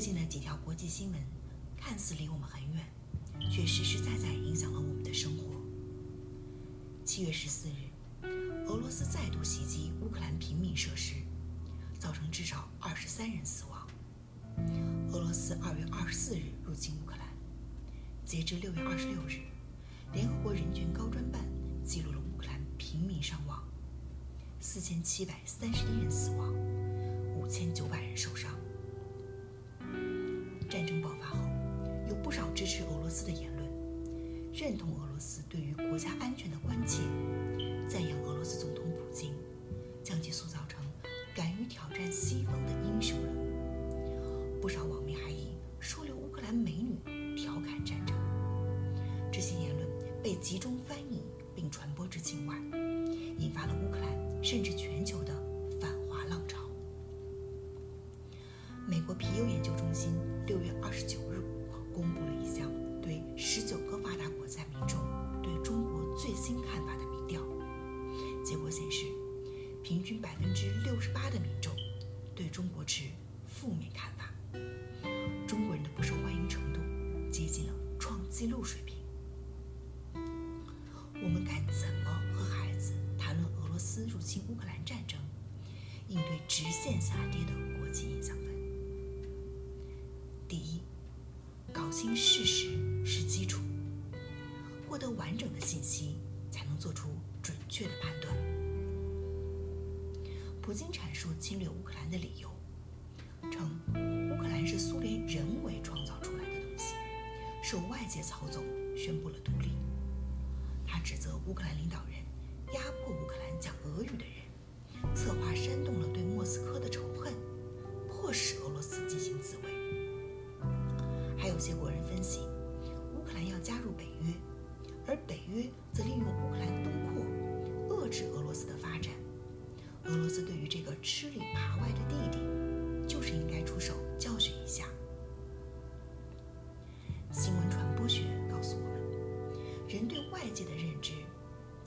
最近的几条国际新闻看似离我们很远，却实实在在影响了我们的生活。七月十四日，俄罗斯再度袭击乌克兰平民设施，造成至少二十三人死亡。俄罗斯二月二十四日入侵乌克兰，截至六月二十六日，联合国人权高专办记录了乌克兰平民伤亡四千七百三十一人死亡，五千九百人受伤。斯的言论，认同俄罗斯对于国家安全的关切，赞扬俄罗斯总统普京，将其塑造成敢于挑战西方的英雄人。不少网民还以“收留乌克兰美女”调侃战争。这些言论被集中翻译并传播至境外，引发了乌克兰甚至全入侵乌克兰战争，应对直线下跌的国际影响分？第一，搞清事实是基础，获得完整的信息，才能做出准确的判断。普京阐述侵略乌克兰的理由，称乌克兰是苏联人为创造出来的东西，受外界操纵，宣布了独立。他指责乌克兰领导人压迫乌克兰讲俄语的人，策划煽动了对莫斯科的仇恨，迫使俄罗斯进行自卫。还有些国人分析，乌克兰要加入北约，而北约则利用乌克兰东扩，遏制俄罗斯的发展。俄罗斯对于这个吃里扒外的弟弟，就是应该出手教训一下。新闻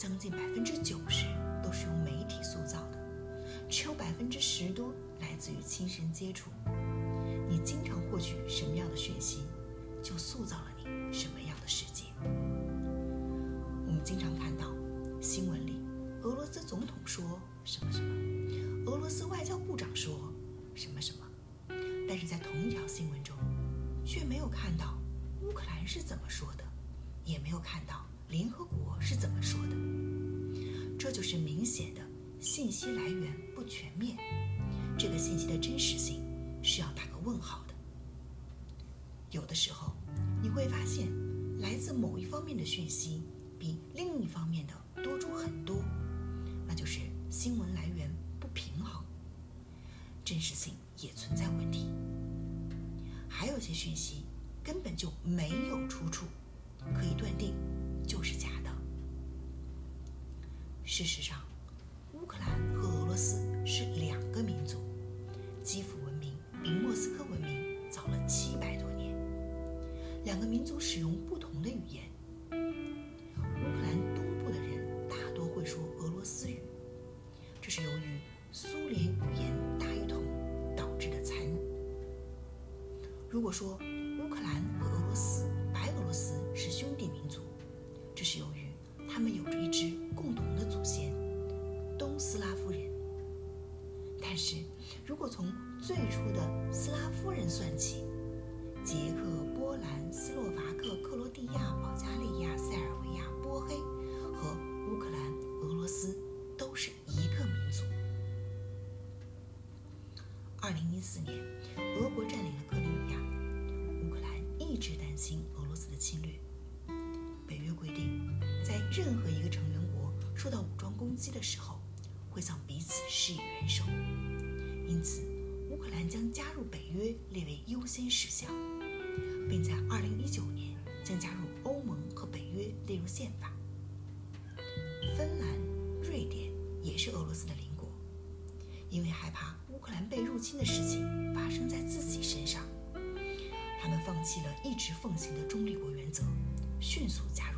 将近百分之九十都是由媒体塑造的，只有百分之十多来自于亲身接触。你经常获取什么样的讯息，就塑造了你什么样的世界。我们经常看到新闻里，俄罗斯总统说什么什么，俄罗斯外交部长说什么什么，但是在同一条新闻中，却没有看到乌克兰是怎么说的，也没有看到联合国是怎么说的。这就是明显的信息来源不全面，这个信息的真实性。是要打个问号的。有的时候，你会发现，来自某一方面的讯息比另一方面的多出很多，那就是新闻来源不平衡，真实性也存在问题。还有些讯息根本就没有出处，可以断定就是假的。事实上，乌克兰和俄罗斯是两个民族，基辅文明。比莫斯科文明早了七百多年，两个民族使用不同的语言。乌克兰东部的人大多会说俄罗斯语，这是由于苏联语言大一统导致的残余。如果说攻击的时候，会向彼此施以援手。因此，乌克兰将加入北约列为优先事项，并在2019年将加入欧盟和北约列入宪法。芬兰、瑞典也是俄罗斯的邻国，因为害怕乌克兰被入侵的事情发生在自己身上，他们放弃了一直奉行的中立国原则，迅速加入。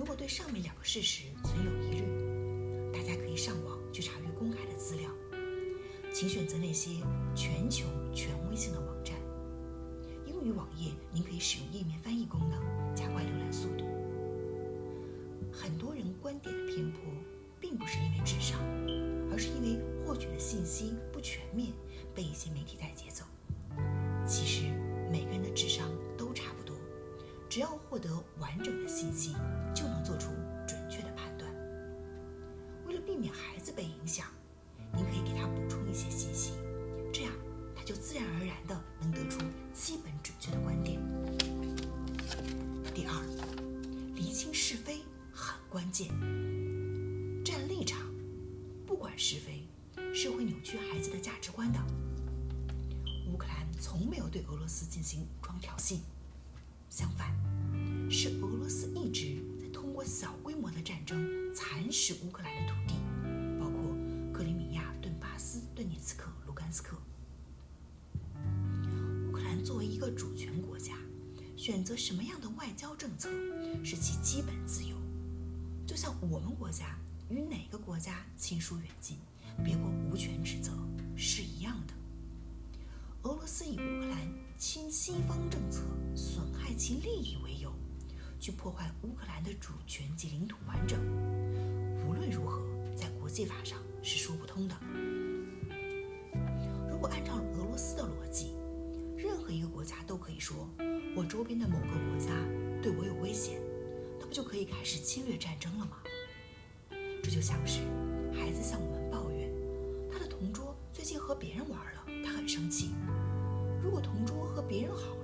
如果对上面两个事实存有疑虑，大家可以上网去查阅公开的资料，请选择那些全球权威性的网站。英语网页您可以使用页面翻译功能，加快浏览速度。很多人观点的偏颇，并不是因为智商，而是因为获取的信息不全面，被一些媒体带节奏。其实每个人的智商都差不多，只要获得完整的信息，免孩子被影响，您可以给他补充一些信息，这样他就自然而然的能得出基本准确的观点。第二，厘清是非很关键。站立场，不管是非，是会扭曲孩子的价值观的。乌克兰从没有对俄罗斯进行武装挑衅，相反，是俄罗斯一直过小规模的战争蚕食乌克兰的土地，包括克里米亚、顿巴斯、顿涅茨克、卢甘斯克。乌克兰作为一个主权国家，选择什么样的外交政策是其基本自由，就像我们国家与哪个国家亲疏远近，别国无权指责是一样的。俄罗斯以乌克兰亲西方政策损害其利益为由，去破坏乌克兰的主权及领土完整，无论如何，在国际法上是说不通的。如果按照俄罗斯的逻辑，任何一个国家都可以说我周边的某个国家对我有危险，那不就可以开始侵略战争了吗？这就像是孩子向我们抱怨，他的同桌最近和别人玩了，他很生气。如果同桌和别人好，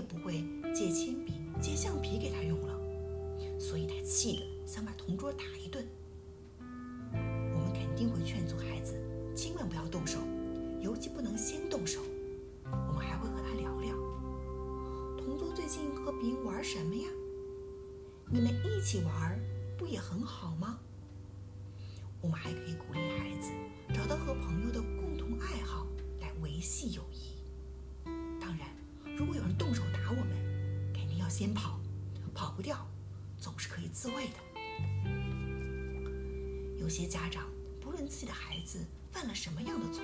也不会借铅笔、借橡皮给他用了，所以他气得想把同桌打一顿。我们肯定会劝阻孩子，千万不要动手，尤其不能先动手。我们还会和他聊聊，同桌最近和别人玩什么呀？你们一起玩不也很好吗？我们还可以鼓励孩子找到和朋友的共同爱好来。维系友谊。如果有人动手打我们，肯定要先跑，跑不掉，总是可以自卫的。有些家长不论自己的孩子犯了什么样的错，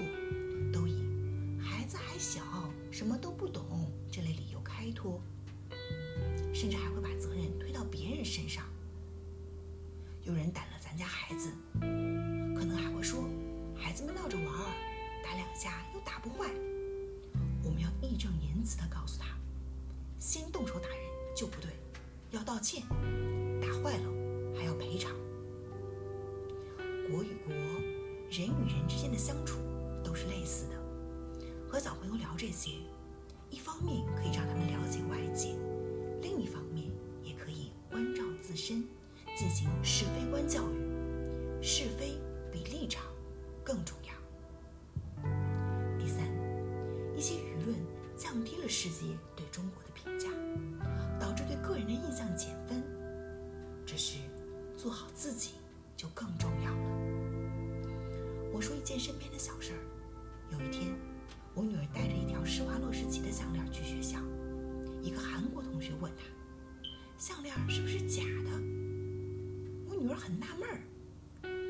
都以“孩子还小，什么都不懂”这类理由开脱，甚至还会把责任推到别人身上。有人打了咱家孩子，可能还会说：“孩子们闹着玩儿。”打两下又打不坏，我们要义正言告诉他：先动手打人就不对，要道歉；打坏了还要赔偿。国与国、人与人之间的相处都是类似的。和小朋友聊这些，一方面可以让他们了解外界，另一方面也可以关照自身，进行是非观教育。是非比立场更重要。世界对中国的评价，导致对个人的印象减分。这时，做好自己就更重要了。我说一件身边的小事儿：有一天，我女儿带着一条施华洛世奇的项链去学校，一个韩国同学问她：“项链是不是假的？”我女儿很纳闷儿，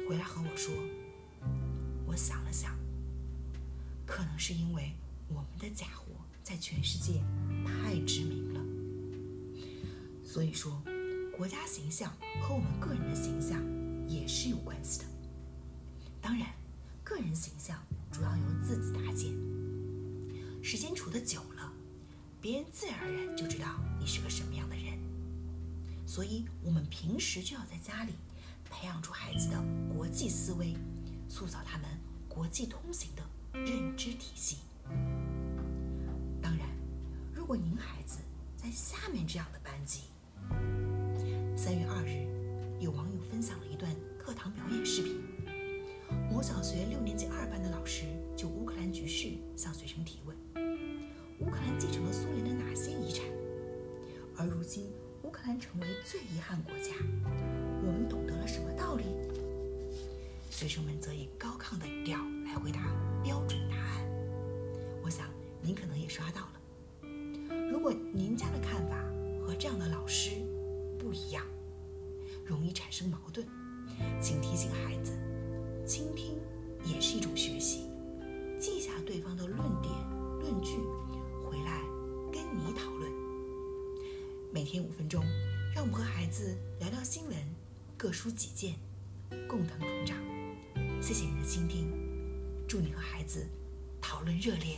回来和我说：“我想了想，可能是因为……”我们的假货在全世界太知名了，所以说，国家形象和我们个人的形象也是有关系的。当然，个人形象主要由自己搭建，时间处得久了，别人自然而然就知道你是个什么样的人。所以，我们平时就要在家里培养出孩子的国际思维，塑造他们国际通行的认知体系。当然，如果您孩子在下面这样的班级，三月二日，有网友分享了一段课堂表演视频。某小学六年级二班的老师就乌克兰局势向学生提问：乌克兰继承了苏联的哪些遗产？而如今乌克兰成为最遗憾国家，我们懂得了什么道理？学生们则以高亢的语调来回答标准答案。我想您可能也刷到了。如果您家的看法和这样的老师不一样，容易产生矛盾，请提醒孩子：倾听也是一种学习。记下对方的论点、论据，回来跟你讨论。每天五分钟，让我们和孩子聊聊新闻，各抒己见，共同成长。谢谢您的倾听，祝你和孩子讨论热烈。